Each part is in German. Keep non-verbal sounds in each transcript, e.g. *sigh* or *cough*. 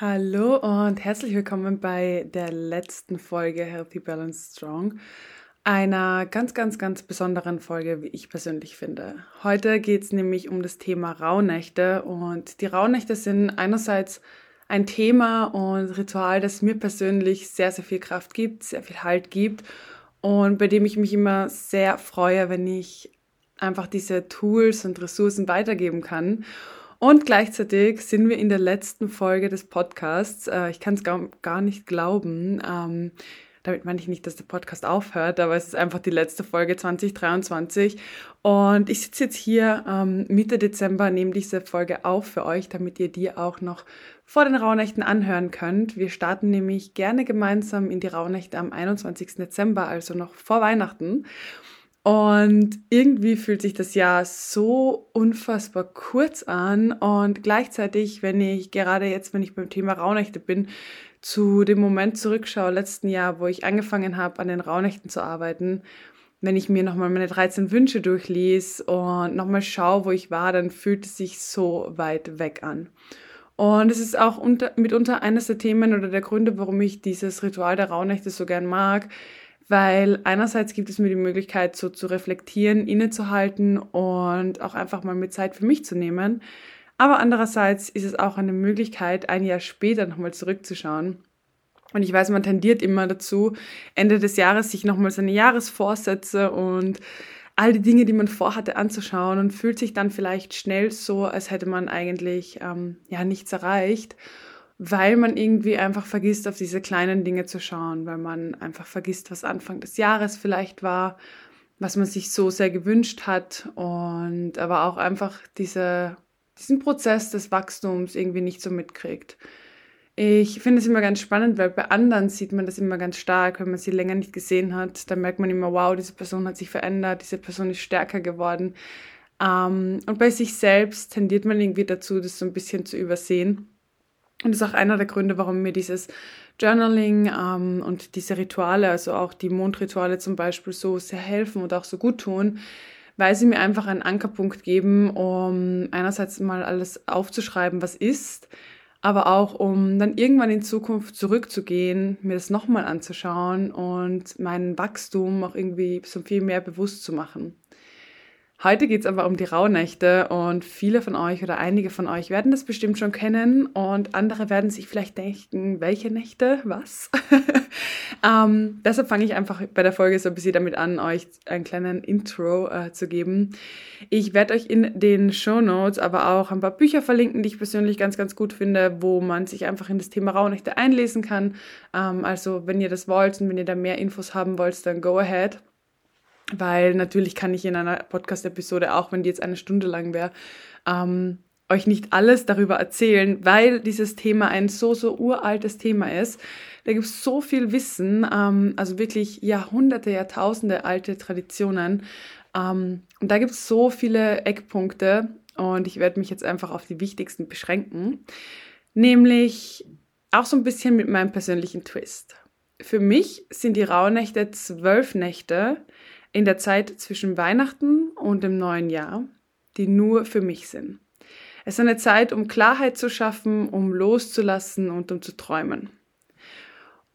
Hallo und herzlich willkommen bei der letzten Folge Healthy Balance Strong. Einer ganz, ganz, ganz besonderen Folge, wie ich persönlich finde. Heute geht es nämlich um das Thema Rauhnächte und die Rauhnächte sind einerseits ein Thema und Ritual, das mir persönlich sehr, sehr viel Kraft gibt, sehr viel Halt gibt und bei dem ich mich immer sehr freue, wenn ich einfach diese Tools und Ressourcen weitergeben kann. Und gleichzeitig sind wir in der letzten Folge des Podcasts. Äh, ich kann es gar, nicht glauben. Ähm, damit meine ich nicht, dass der Podcast aufhört, aber es ist einfach die letzte Folge 2023. Und ich sitze jetzt hier ähm, Mitte Dezember, nehme diese Folge auf für euch, damit ihr die auch noch vor den Rauhnächten anhören könnt. Wir starten nämlich gerne gemeinsam in die Rauhnächte am 21. Dezember, also noch vor Weihnachten. Und irgendwie fühlt sich das Jahr so unfassbar kurz an und gleichzeitig, wenn ich gerade jetzt, wenn ich beim Thema Rauhnächte bin, zu dem Moment zurückschaue, letzten Jahr, wo ich angefangen habe, an den Rauhnächten zu arbeiten, wenn ich mir nochmal meine 13 Wünsche durchlies und nochmal schaue, wo ich war, dann fühlt es sich so weit weg an. Und es ist auch unter, mitunter eines der Themen oder der Gründe, warum ich dieses Ritual der Rauhnächte so gern mag, weil einerseits gibt es mir die Möglichkeit, so zu reflektieren, innezuhalten und auch einfach mal mit Zeit für mich zu nehmen. Aber andererseits ist es auch eine Möglichkeit, ein Jahr später nochmal zurückzuschauen. Und ich weiß, man tendiert immer dazu, Ende des Jahres sich nochmal seine Jahresvorsätze und all die Dinge, die man vorhatte, anzuschauen und fühlt sich dann vielleicht schnell so, als hätte man eigentlich ähm, ja nichts erreicht weil man irgendwie einfach vergisst, auf diese kleinen Dinge zu schauen, weil man einfach vergisst, was Anfang des Jahres vielleicht war, was man sich so sehr gewünscht hat und aber auch einfach diese, diesen Prozess des Wachstums irgendwie nicht so mitkriegt. Ich finde es immer ganz spannend, weil bei anderen sieht man das immer ganz stark, wenn man sie länger nicht gesehen hat. Dann merkt man immer, wow, diese Person hat sich verändert, diese Person ist stärker geworden. Ähm, und bei sich selbst tendiert man irgendwie dazu, das so ein bisschen zu übersehen. Und das ist auch einer der Gründe, warum mir dieses Journaling ähm, und diese Rituale, also auch die Mondrituale zum Beispiel, so sehr helfen und auch so gut tun, weil sie mir einfach einen Ankerpunkt geben, um einerseits mal alles aufzuschreiben, was ist, aber auch um dann irgendwann in Zukunft zurückzugehen, mir das nochmal anzuschauen und mein Wachstum auch irgendwie so viel mehr bewusst zu machen. Heute geht es aber um die Rauhnächte und viele von euch oder einige von euch werden das bestimmt schon kennen und andere werden sich vielleicht denken, welche Nächte, was? *laughs* ähm, deshalb fange ich einfach bei der Folge so ein bisschen damit an, euch einen kleinen Intro äh, zu geben. Ich werde euch in den Show Notes aber auch ein paar Bücher verlinken, die ich persönlich ganz, ganz gut finde, wo man sich einfach in das Thema Rauhnächte einlesen kann. Ähm, also wenn ihr das wollt und wenn ihr da mehr Infos haben wollt, dann go ahead weil natürlich kann ich in einer Podcast-Episode, auch wenn die jetzt eine Stunde lang wäre, ähm, euch nicht alles darüber erzählen, weil dieses Thema ein so, so uraltes Thema ist. Da gibt es so viel Wissen, ähm, also wirklich Jahrhunderte, Jahrtausende alte Traditionen. Ähm, und da gibt es so viele Eckpunkte und ich werde mich jetzt einfach auf die wichtigsten beschränken. Nämlich auch so ein bisschen mit meinem persönlichen Twist. Für mich sind die Rauhnächte zwölf Nächte, in der Zeit zwischen Weihnachten und dem neuen Jahr, die nur für mich sind. Es ist eine Zeit, um Klarheit zu schaffen, um loszulassen und um zu träumen.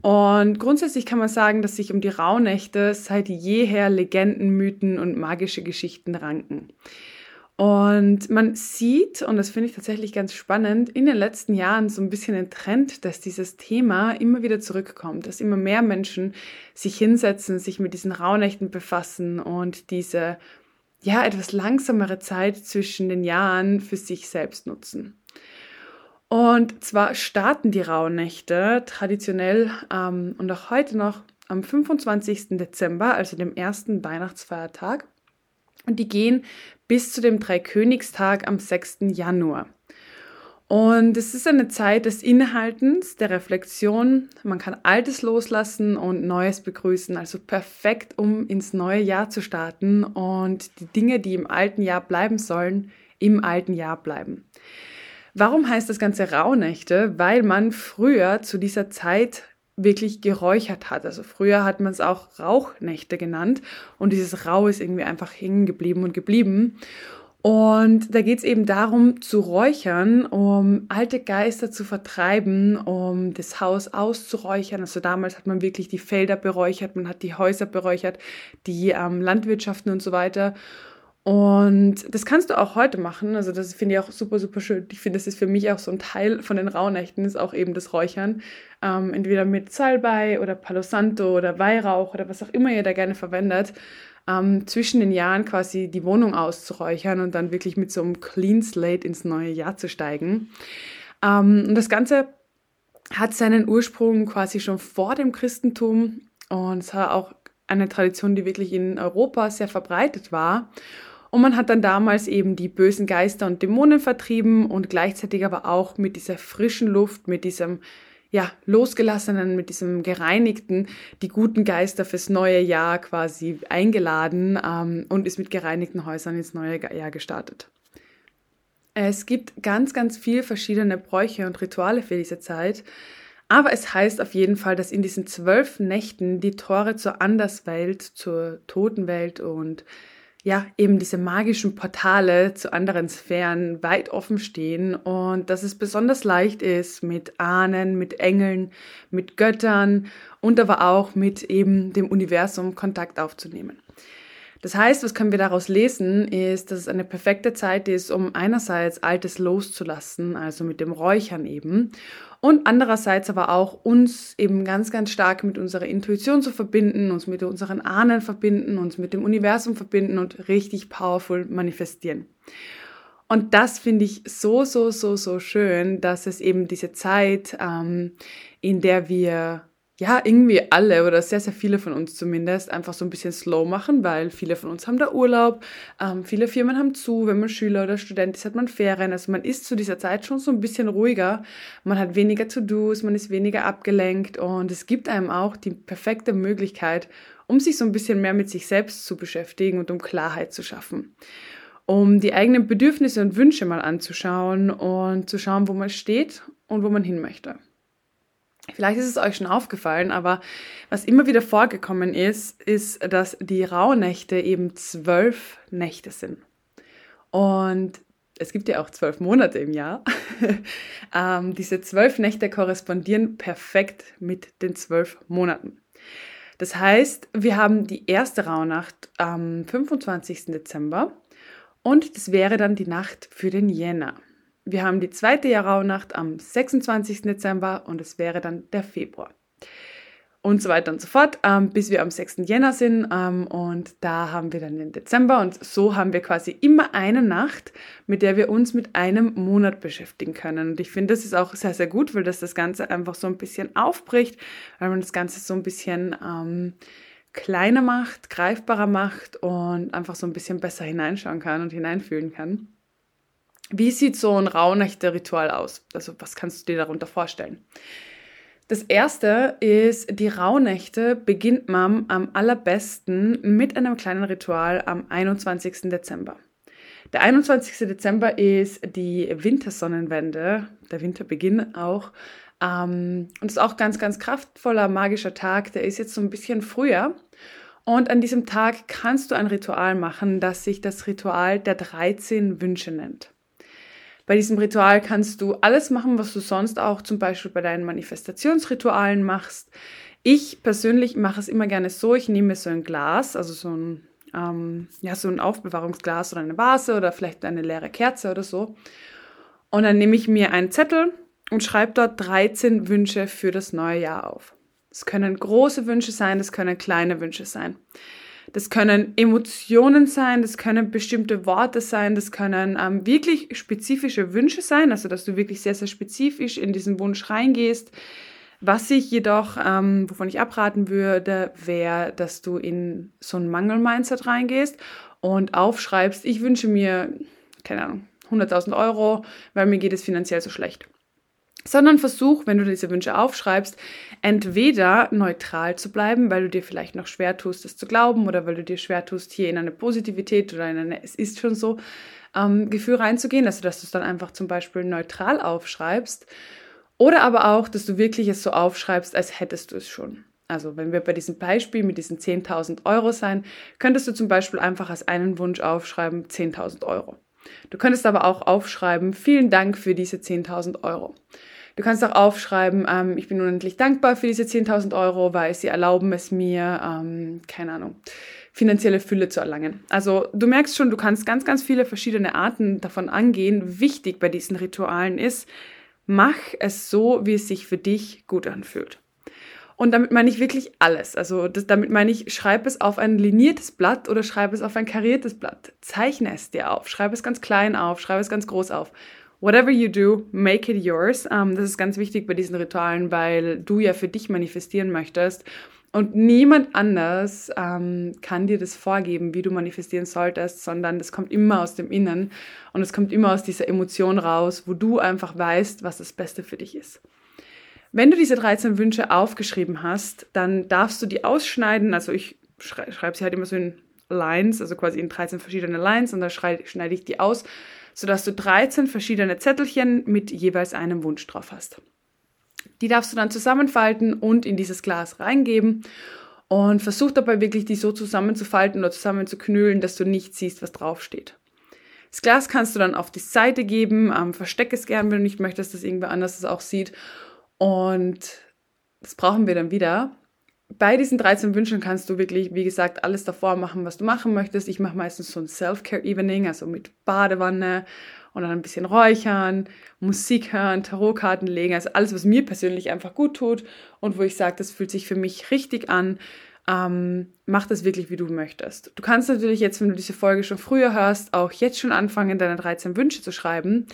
Und grundsätzlich kann man sagen, dass sich um die Rauhnächte seit jeher Legenden, Mythen und magische Geschichten ranken. Und man sieht, und das finde ich tatsächlich ganz spannend, in den letzten Jahren so ein bisschen ein Trend, dass dieses Thema immer wieder zurückkommt, dass immer mehr Menschen sich hinsetzen, sich mit diesen Rauhnächten befassen und diese, ja, etwas langsamere Zeit zwischen den Jahren für sich selbst nutzen. Und zwar starten die Rauhnächte traditionell ähm, und auch heute noch am 25. Dezember, also dem ersten Weihnachtsfeiertag. Und die gehen bis zu dem Dreikönigstag am 6. Januar. Und es ist eine Zeit des Innehaltens, der Reflexion. Man kann Altes loslassen und Neues begrüßen. Also perfekt, um ins neue Jahr zu starten und die Dinge, die im alten Jahr bleiben sollen, im alten Jahr bleiben. Warum heißt das Ganze Rauhnächte? Weil man früher zu dieser Zeit wirklich geräuchert hat. Also früher hat man es auch Rauchnächte genannt und dieses Rau ist irgendwie einfach hängen geblieben und geblieben. Und da geht es eben darum, zu räuchern, um alte Geister zu vertreiben, um das Haus auszuräuchern. Also damals hat man wirklich die Felder beräuchert, man hat die Häuser beräuchert, die ähm, Landwirtschaften und so weiter. Und das kannst du auch heute machen. Also das finde ich auch super, super schön. Ich finde, das ist für mich auch so ein Teil von den Rauhnächten, ist auch eben das Räuchern. Ähm, entweder mit Salbei oder Palo Santo oder Weihrauch oder was auch immer ihr da gerne verwendet ähm, zwischen den Jahren quasi die Wohnung auszuräuchern und dann wirklich mit so einem Clean Slate ins neue Jahr zu steigen. Ähm, und das Ganze hat seinen Ursprung quasi schon vor dem Christentum und es war auch eine Tradition, die wirklich in Europa sehr verbreitet war. Und man hat dann damals eben die bösen Geister und Dämonen vertrieben und gleichzeitig aber auch mit dieser frischen Luft, mit diesem ja, losgelassenen, mit diesem gereinigten, die guten Geister fürs neue Jahr quasi eingeladen ähm, und ist mit gereinigten Häusern ins neue Jahr gestartet. Es gibt ganz, ganz viele verschiedene Bräuche und Rituale für diese Zeit. Aber es heißt auf jeden Fall, dass in diesen zwölf Nächten die Tore zur Anderswelt, zur Totenwelt und ja, eben diese magischen Portale zu anderen Sphären weit offen stehen und dass es besonders leicht ist, mit Ahnen, mit Engeln, mit Göttern und aber auch mit eben dem Universum Kontakt aufzunehmen. Das heißt, was können wir daraus lesen, ist, dass es eine perfekte Zeit ist, um einerseits Altes loszulassen, also mit dem Räuchern eben, und andererseits aber auch uns eben ganz, ganz stark mit unserer Intuition zu verbinden, uns mit unseren Ahnen verbinden, uns mit dem Universum verbinden und richtig powerful manifestieren. Und das finde ich so, so, so, so schön, dass es eben diese Zeit, ähm, in der wir ja, irgendwie alle oder sehr, sehr viele von uns zumindest einfach so ein bisschen slow machen, weil viele von uns haben da Urlaub, ähm, viele Firmen haben zu, wenn man Schüler oder Student ist, hat man Ferien. Also man ist zu dieser Zeit schon so ein bisschen ruhiger, man hat weniger To-Dos, man ist weniger abgelenkt und es gibt einem auch die perfekte Möglichkeit, um sich so ein bisschen mehr mit sich selbst zu beschäftigen und um Klarheit zu schaffen. Um die eigenen Bedürfnisse und Wünsche mal anzuschauen und zu schauen, wo man steht und wo man hin möchte. Vielleicht ist es euch schon aufgefallen, aber was immer wieder vorgekommen ist, ist, dass die Rauhnächte eben zwölf Nächte sind. Und es gibt ja auch zwölf Monate im Jahr. *laughs* ähm, diese zwölf Nächte korrespondieren perfekt mit den zwölf Monaten. Das heißt, wir haben die erste Rauhnacht am 25. Dezember und das wäre dann die Nacht für den Jänner. Wir haben die zweite Rauhnacht am 26. Dezember und es wäre dann der Februar. Und so weiter und so fort, ähm, bis wir am 6. Jänner sind. Ähm, und da haben wir dann den Dezember. Und so haben wir quasi immer eine Nacht, mit der wir uns mit einem Monat beschäftigen können. Und ich finde, das ist auch sehr, sehr gut, weil das das Ganze einfach so ein bisschen aufbricht, weil man das Ganze so ein bisschen ähm, kleiner macht, greifbarer macht und einfach so ein bisschen besser hineinschauen kann und hineinfühlen kann. Wie sieht so ein Rauhnächte-Ritual aus? Also was kannst du dir darunter vorstellen? Das erste ist, die Rauhnächte beginnt man am allerbesten mit einem kleinen Ritual am 21. Dezember. Der 21. Dezember ist die Wintersonnenwende, der Winterbeginn auch. Ähm, und ist auch ganz, ganz kraftvoller, magischer Tag. Der ist jetzt so ein bisschen früher. Und an diesem Tag kannst du ein Ritual machen, das sich das Ritual der 13 Wünsche nennt. Bei diesem Ritual kannst du alles machen, was du sonst auch zum Beispiel bei deinen Manifestationsritualen machst. Ich persönlich mache es immer gerne so, ich nehme so ein Glas, also so ein, ähm, ja, so ein Aufbewahrungsglas oder eine Vase oder vielleicht eine leere Kerze oder so. Und dann nehme ich mir einen Zettel und schreibe dort 13 Wünsche für das neue Jahr auf. Es können große Wünsche sein, es können kleine Wünsche sein. Das können Emotionen sein, das können bestimmte Worte sein, das können ähm, wirklich spezifische Wünsche sein, also dass du wirklich sehr, sehr spezifisch in diesen Wunsch reingehst. Was ich jedoch, ähm, wovon ich abraten würde, wäre, dass du in so ein Mangel-Mindset reingehst und aufschreibst, ich wünsche mir, keine Ahnung, 100.000 Euro, weil mir geht es finanziell so schlecht sondern versuch, wenn du diese Wünsche aufschreibst, entweder neutral zu bleiben, weil du dir vielleicht noch schwer tust, das zu glauben oder weil du dir schwer tust, hier in eine Positivität oder in eine Es ist schon so ähm, Gefühl reinzugehen, also dass du es dann einfach zum Beispiel neutral aufschreibst oder aber auch, dass du wirklich es so aufschreibst, als hättest du es schon. Also wenn wir bei diesem Beispiel mit diesen 10.000 Euro sein, könntest du zum Beispiel einfach als einen Wunsch aufschreiben 10.000 Euro. Du könntest aber auch aufschreiben, vielen Dank für diese 10.000 Euro. Du kannst auch aufschreiben, ähm, ich bin unendlich dankbar für diese 10.000 Euro, weil sie erlauben es mir, ähm, keine Ahnung, finanzielle Fülle zu erlangen. Also du merkst schon, du kannst ganz, ganz viele verschiedene Arten davon angehen. Wichtig bei diesen Ritualen ist, mach es so, wie es sich für dich gut anfühlt. Und damit meine ich wirklich alles. Also das, damit meine ich, schreib es auf ein liniertes Blatt oder schreib es auf ein kariertes Blatt. Zeichne es dir auf. Schreib es ganz klein auf, schreib es ganz groß auf. Whatever you do, make it yours. Um, ähm, das ist ganz wichtig bei diesen Ritualen, weil du ja für dich manifestieren möchtest. Und niemand anders ähm, kann dir das vorgeben, wie du manifestieren solltest, sondern das kommt immer aus dem Innen und es kommt immer aus dieser Emotion raus, wo du einfach weißt, was das Beste für dich ist. Wenn du diese 13 Wünsche aufgeschrieben hast, dann darfst du die ausschneiden. Also ich schrei schreibe sie halt immer so in Lines, also quasi in 13 verschiedene Lines und dann schneide ich die aus, sodass du 13 verschiedene Zettelchen mit jeweils einem Wunsch drauf hast. Die darfst du dann zusammenfalten und in dieses Glas reingeben und versuch dabei wirklich die so zusammenzufalten oder zusammenzuknüllen, dass du nicht siehst, was draufsteht. Das Glas kannst du dann auf die Seite geben, ähm, versteck es gern, wenn du nicht möchtest, dass irgendwer anders es auch sieht und das brauchen wir dann wieder. Bei diesen 13 Wünschen kannst du wirklich, wie gesagt, alles davor machen, was du machen möchtest. Ich mache meistens so ein Self-Care-Evening, also mit Badewanne und dann ein bisschen räuchern, Musik hören, Tarotkarten legen, also alles, was mir persönlich einfach gut tut und wo ich sage, das fühlt sich für mich richtig an. Ähm, mach das wirklich, wie du möchtest. Du kannst natürlich jetzt, wenn du diese Folge schon früher hörst, auch jetzt schon anfangen, deine 13 Wünsche zu schreiben.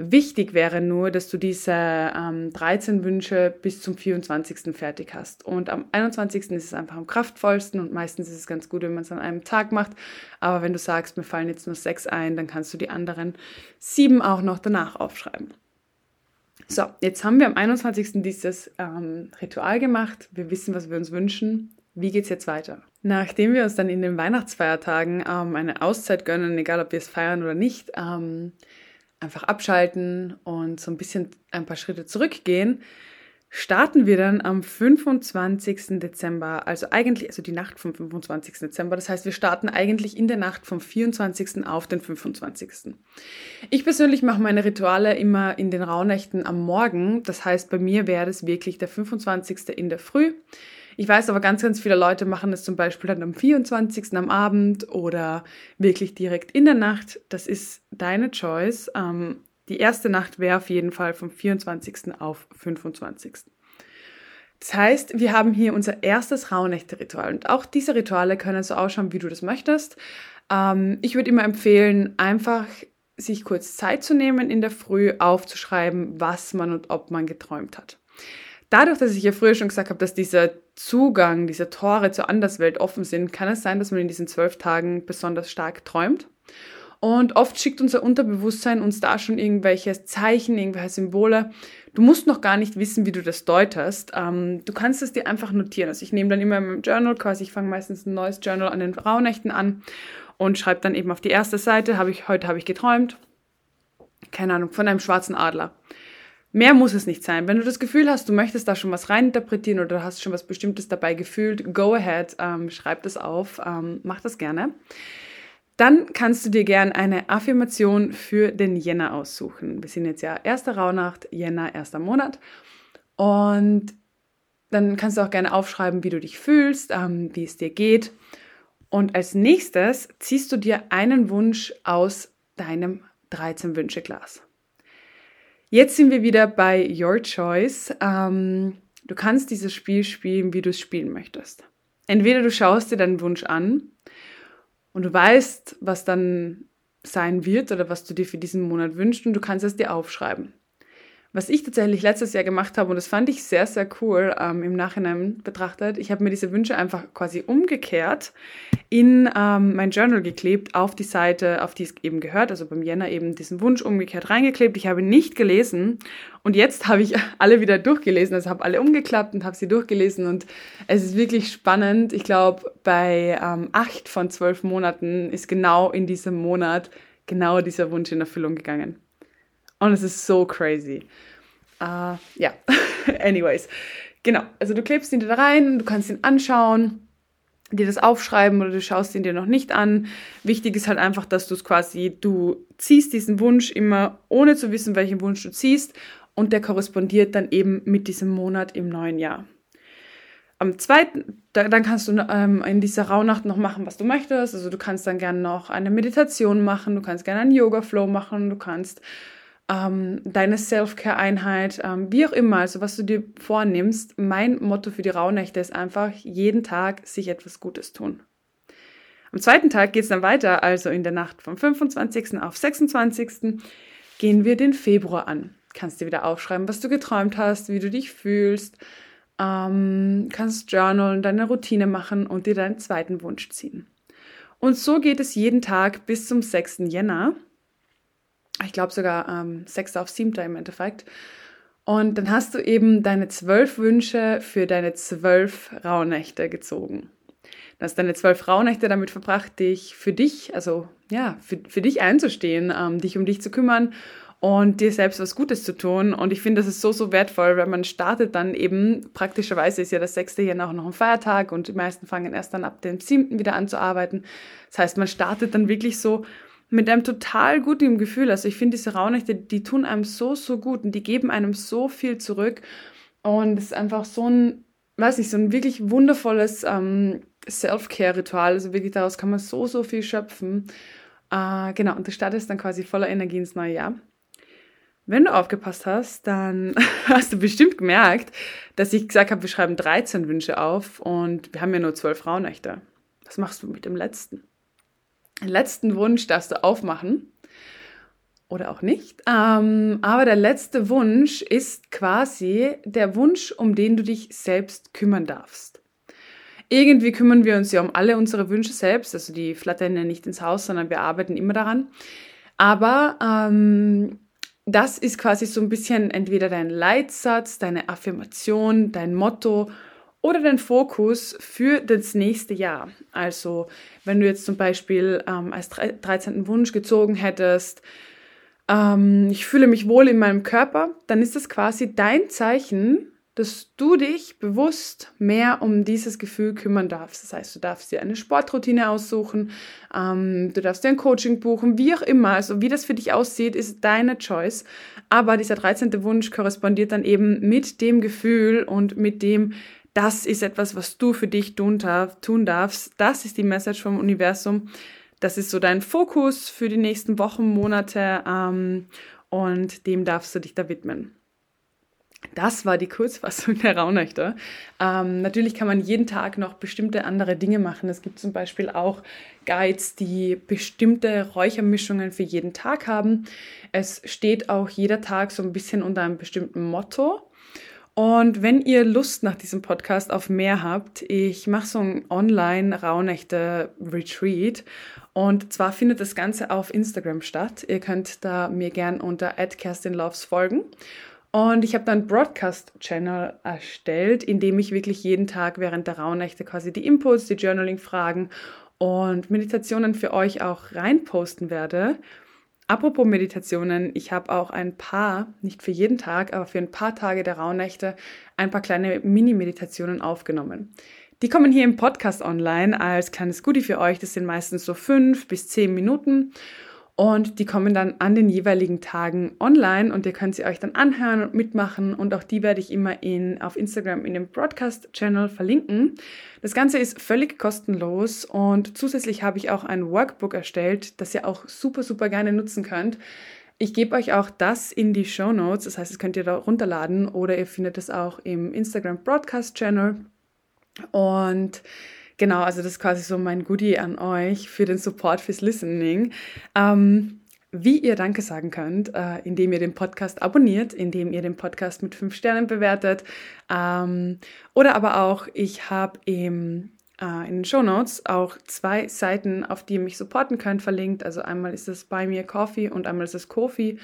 Wichtig wäre nur, dass du diese ähm, 13 Wünsche bis zum 24. fertig hast. Und am 21. ist es einfach am kraftvollsten und meistens ist es ganz gut, wenn man es an einem Tag macht. Aber wenn du sagst, mir fallen jetzt nur sechs ein, dann kannst du die anderen sieben auch noch danach aufschreiben. So, jetzt haben wir am 21. dieses ähm, Ritual gemacht. Wir wissen, was wir uns wünschen. Wie geht's jetzt weiter? Nachdem wir uns dann in den Weihnachtsfeiertagen ähm, eine Auszeit gönnen, egal ob wir es feiern oder nicht, ähm, einfach abschalten und so ein bisschen ein paar Schritte zurückgehen, starten wir dann am 25. Dezember, also eigentlich, also die Nacht vom 25. Dezember. Das heißt, wir starten eigentlich in der Nacht vom 24. auf den 25. Ich persönlich mache meine Rituale immer in den Rauhnächten am Morgen. Das heißt, bei mir wäre es wirklich der 25. in der Früh. Ich weiß aber, ganz, ganz viele Leute machen es zum Beispiel dann am 24. am Abend oder wirklich direkt in der Nacht. Das ist deine Choice. Ähm, die erste Nacht wäre auf jeden Fall vom 24. auf 25. Das heißt, wir haben hier unser erstes Rauhnächte-Ritual und auch diese Rituale können so ausschauen, wie du das möchtest. Ähm, ich würde immer empfehlen, einfach sich kurz Zeit zu nehmen in der Früh aufzuschreiben, was man und ob man geträumt hat. Dadurch, dass ich ja früher schon gesagt habe, dass dieser Zugang, diese Tore zur Anderswelt offen sind, kann es sein, dass man in diesen zwölf Tagen besonders stark träumt. Und oft schickt unser Unterbewusstsein uns da schon irgendwelche Zeichen, irgendwelche Symbole. Du musst noch gar nicht wissen, wie du das deutest. Ähm, du kannst es dir einfach notieren. Also ich nehme dann immer in meinem Journal, quasi ich fange meistens ein neues Journal an den Rauhnächten an und schreibe dann eben auf die erste Seite, habe ich, heute habe ich geträumt, keine Ahnung, von einem schwarzen Adler. Mehr muss es nicht sein. Wenn du das Gefühl hast, du möchtest da schon was reininterpretieren oder du hast schon was Bestimmtes dabei gefühlt, go ahead, ähm, schreib das auf, ähm, mach das gerne. Dann kannst du dir gerne eine Affirmation für den Jänner aussuchen. Wir sind jetzt ja erster Rauhnacht, Jänner, erster Monat. Und dann kannst du auch gerne aufschreiben, wie du dich fühlst, ähm, wie es dir geht. Und als nächstes ziehst du dir einen Wunsch aus deinem 13-Wünsche-Glas. Jetzt sind wir wieder bei Your Choice. Ähm, du kannst dieses Spiel spielen, wie du es spielen möchtest. Entweder du schaust dir deinen Wunsch an und du weißt, was dann sein wird oder was du dir für diesen Monat wünschst und du kannst es dir aufschreiben. Was ich tatsächlich letztes Jahr gemacht habe, und das fand ich sehr, sehr cool ähm, im Nachhinein betrachtet, ich habe mir diese Wünsche einfach quasi umgekehrt in ähm, mein Journal geklebt, auf die Seite, auf die es eben gehört, also beim Jänner eben diesen Wunsch umgekehrt reingeklebt. Ich habe nicht gelesen und jetzt habe ich *laughs* alle wieder durchgelesen, also habe alle umgeklappt und habe sie durchgelesen und es ist wirklich spannend. Ich glaube, bei ähm, acht von zwölf Monaten ist genau in diesem Monat genau dieser Wunsch in Erfüllung gegangen. Und es ist so crazy. Uh, ja, *laughs* anyways. Genau, also du klebst ihn da rein, du kannst ihn anschauen dir das aufschreiben oder du schaust ihn dir noch nicht an. Wichtig ist halt einfach, dass du es quasi, du ziehst diesen Wunsch immer, ohne zu wissen, welchen Wunsch du ziehst und der korrespondiert dann eben mit diesem Monat im neuen Jahr. Am zweiten, da, dann kannst du ähm, in dieser Rauhnacht noch machen, was du möchtest. Also du kannst dann gerne noch eine Meditation machen, du kannst gerne einen Yoga-Flow machen, du kannst ähm, deine Self-Care-Einheit, ähm, wie auch immer, also was du dir vornimmst. Mein Motto für die Rauhnächte ist einfach, jeden Tag sich etwas Gutes tun. Am zweiten Tag geht es dann weiter, also in der Nacht vom 25. auf 26. gehen wir den Februar an. Kannst dir wieder aufschreiben, was du geträumt hast, wie du dich fühlst, ähm, kannst journalen, deine Routine machen und dir deinen zweiten Wunsch ziehen. Und so geht es jeden Tag bis zum 6. Jänner ich glaube sogar ähm, 6. auf 7. im Endeffekt. Und dann hast du eben deine zwölf Wünsche für deine zwölf Rauhnächte gezogen. Du hast deine zwölf Rauhnächte damit verbracht, dich für dich, also ja, für, für dich einzustehen, ähm, dich um dich zu kümmern und dir selbst was Gutes zu tun. Und ich finde, das ist so, so wertvoll, weil man startet dann eben, praktischerweise ist ja das sechste hier auch noch ein Feiertag und die meisten fangen erst dann ab dem siebten wieder an zu arbeiten. Das heißt, man startet dann wirklich so mit einem total guten Gefühl. Also ich finde diese Rauhnächte, die tun einem so, so gut und die geben einem so viel zurück. Und es ist einfach so ein, weiß nicht, so ein wirklich wundervolles ähm, Self-Care-Ritual. Also wirklich daraus kann man so, so viel schöpfen. Äh, genau, und du startest dann quasi voller Energie ins neue Jahr. Wenn du aufgepasst hast, dann *laughs* hast du bestimmt gemerkt, dass ich gesagt habe, wir schreiben 13 Wünsche auf und wir haben ja nur 12 Rauhnächte. Was machst du mit dem letzten? Letzten Wunsch darfst du aufmachen oder auch nicht. Ähm, aber der letzte Wunsch ist quasi der Wunsch, um den du dich selbst kümmern darfst. Irgendwie kümmern wir uns ja um alle unsere Wünsche selbst, also die flattern ja nicht ins Haus, sondern wir arbeiten immer daran. Aber ähm, das ist quasi so ein bisschen entweder dein Leitsatz, deine Affirmation, dein Motto oder den Fokus für das nächste Jahr. Also wenn du jetzt zum Beispiel ähm, als 13. Wunsch gezogen hättest, ähm, ich fühle mich wohl in meinem Körper, dann ist das quasi dein Zeichen, dass du dich bewusst mehr um dieses Gefühl kümmern darfst. Das heißt, du darfst dir eine Sportroutine aussuchen, ähm, du darfst dir ein Coaching buchen, wie auch immer. Also wie das für dich aussieht, ist deine Choice. Aber dieser 13. Wunsch korrespondiert dann eben mit dem Gefühl und mit dem, das ist etwas, was du für dich tun, darf, tun darfst. Das ist die Message vom Universum. Das ist so dein Fokus für die nächsten Wochen, Monate ähm, und dem darfst du dich da widmen. Das war die Kurzfassung der Raunächte. Ähm, natürlich kann man jeden Tag noch bestimmte andere Dinge machen. Es gibt zum Beispiel auch Guides, die bestimmte Räuchermischungen für jeden Tag haben. Es steht auch jeder Tag so ein bisschen unter einem bestimmten Motto. Und wenn ihr Lust nach diesem Podcast auf mehr habt, ich mache so ein Online-Rauhnächte-Retreat. Und zwar findet das Ganze auf Instagram statt. Ihr könnt da mir gern unter @kerstinloves folgen. Und ich habe dann Broadcast-Channel erstellt, in dem ich wirklich jeden Tag während der Rauhnächte quasi die Inputs, die Journaling-Fragen und Meditationen für euch auch reinposten werde. Apropos Meditationen, ich habe auch ein paar, nicht für jeden Tag, aber für ein paar Tage der Rauhnächte ein paar kleine Mini-Meditationen aufgenommen. Die kommen hier im Podcast online als kleines Goodie für euch. Das sind meistens so fünf bis zehn Minuten. Und die kommen dann an den jeweiligen Tagen online und ihr könnt sie euch dann anhören und mitmachen. Und auch die werde ich immer in, auf Instagram in dem Broadcast-Channel verlinken. Das Ganze ist völlig kostenlos und zusätzlich habe ich auch ein Workbook erstellt, das ihr auch super, super gerne nutzen könnt. Ich gebe euch auch das in die Show Notes, das heißt, das könnt ihr da runterladen oder ihr findet es auch im Instagram Broadcast Channel. Und Genau, also das ist quasi so mein Goodie an euch für den Support fürs Listening. Ähm, wie ihr Danke sagen könnt, äh, indem ihr den Podcast abonniert, indem ihr den Podcast mit fünf Sternen bewertet. Ähm, oder aber auch, ich habe im äh, in den Show Notes auch zwei Seiten, auf die ihr mich supporten könnt, verlinkt. Also einmal ist es bei mir Coffee und einmal ist es Kofi.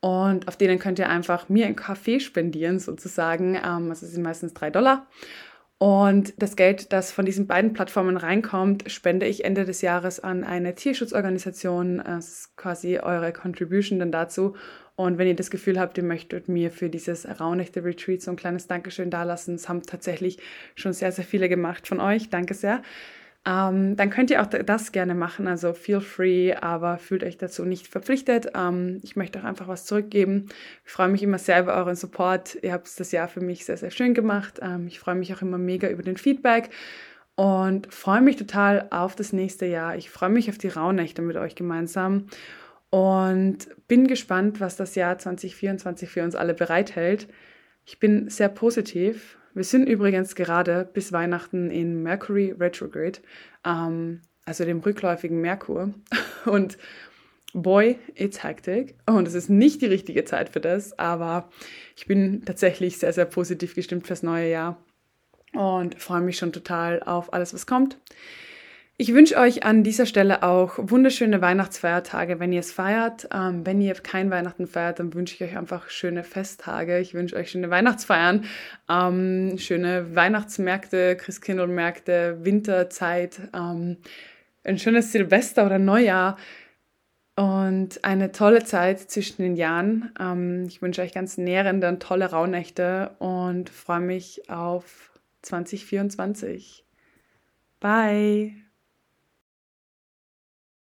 Und auf denen könnt ihr einfach mir einen Kaffee spendieren, sozusagen. Ähm, also es sind meistens drei Dollar. Und das Geld, das von diesen beiden Plattformen reinkommt, spende ich Ende des Jahres an eine Tierschutzorganisation. Das ist quasi eure Contribution dann dazu. Und wenn ihr das Gefühl habt, ihr möchtet mir für dieses Rauhnächte Retreat so ein kleines Dankeschön dalassen, das haben tatsächlich schon sehr, sehr viele gemacht von euch. Danke sehr. Ähm, dann könnt ihr auch das gerne machen. Also feel free, aber fühlt euch dazu nicht verpflichtet. Ähm, ich möchte auch einfach was zurückgeben. Ich freue mich immer sehr über euren Support. Ihr habt das Jahr für mich sehr, sehr schön gemacht. Ähm, ich freue mich auch immer mega über den Feedback und freue mich total auf das nächste Jahr. Ich freue mich auf die Rauhnächte mit euch gemeinsam und bin gespannt, was das Jahr 2024 für uns alle bereithält. Ich bin sehr positiv wir sind übrigens gerade bis Weihnachten in Mercury Retrograde, ähm, also dem rückläufigen Merkur. *laughs* Und boy, it's hectic. Und es ist nicht die richtige Zeit für das, aber ich bin tatsächlich sehr, sehr positiv gestimmt fürs neue Jahr und freue mich schon total auf alles, was kommt. Ich wünsche euch an dieser Stelle auch wunderschöne Weihnachtsfeiertage, wenn ihr es feiert. Ähm, wenn ihr kein Weihnachten feiert, dann wünsche ich euch einfach schöne Festtage. Ich wünsche euch schöne Weihnachtsfeiern, ähm, schöne Weihnachtsmärkte, Christkindlmärkte, Winterzeit, ähm, ein schönes Silvester oder Neujahr und eine tolle Zeit zwischen den Jahren. Ähm, ich wünsche euch ganz nährende und tolle Rauhnächte und freue mich auf 2024. Bye.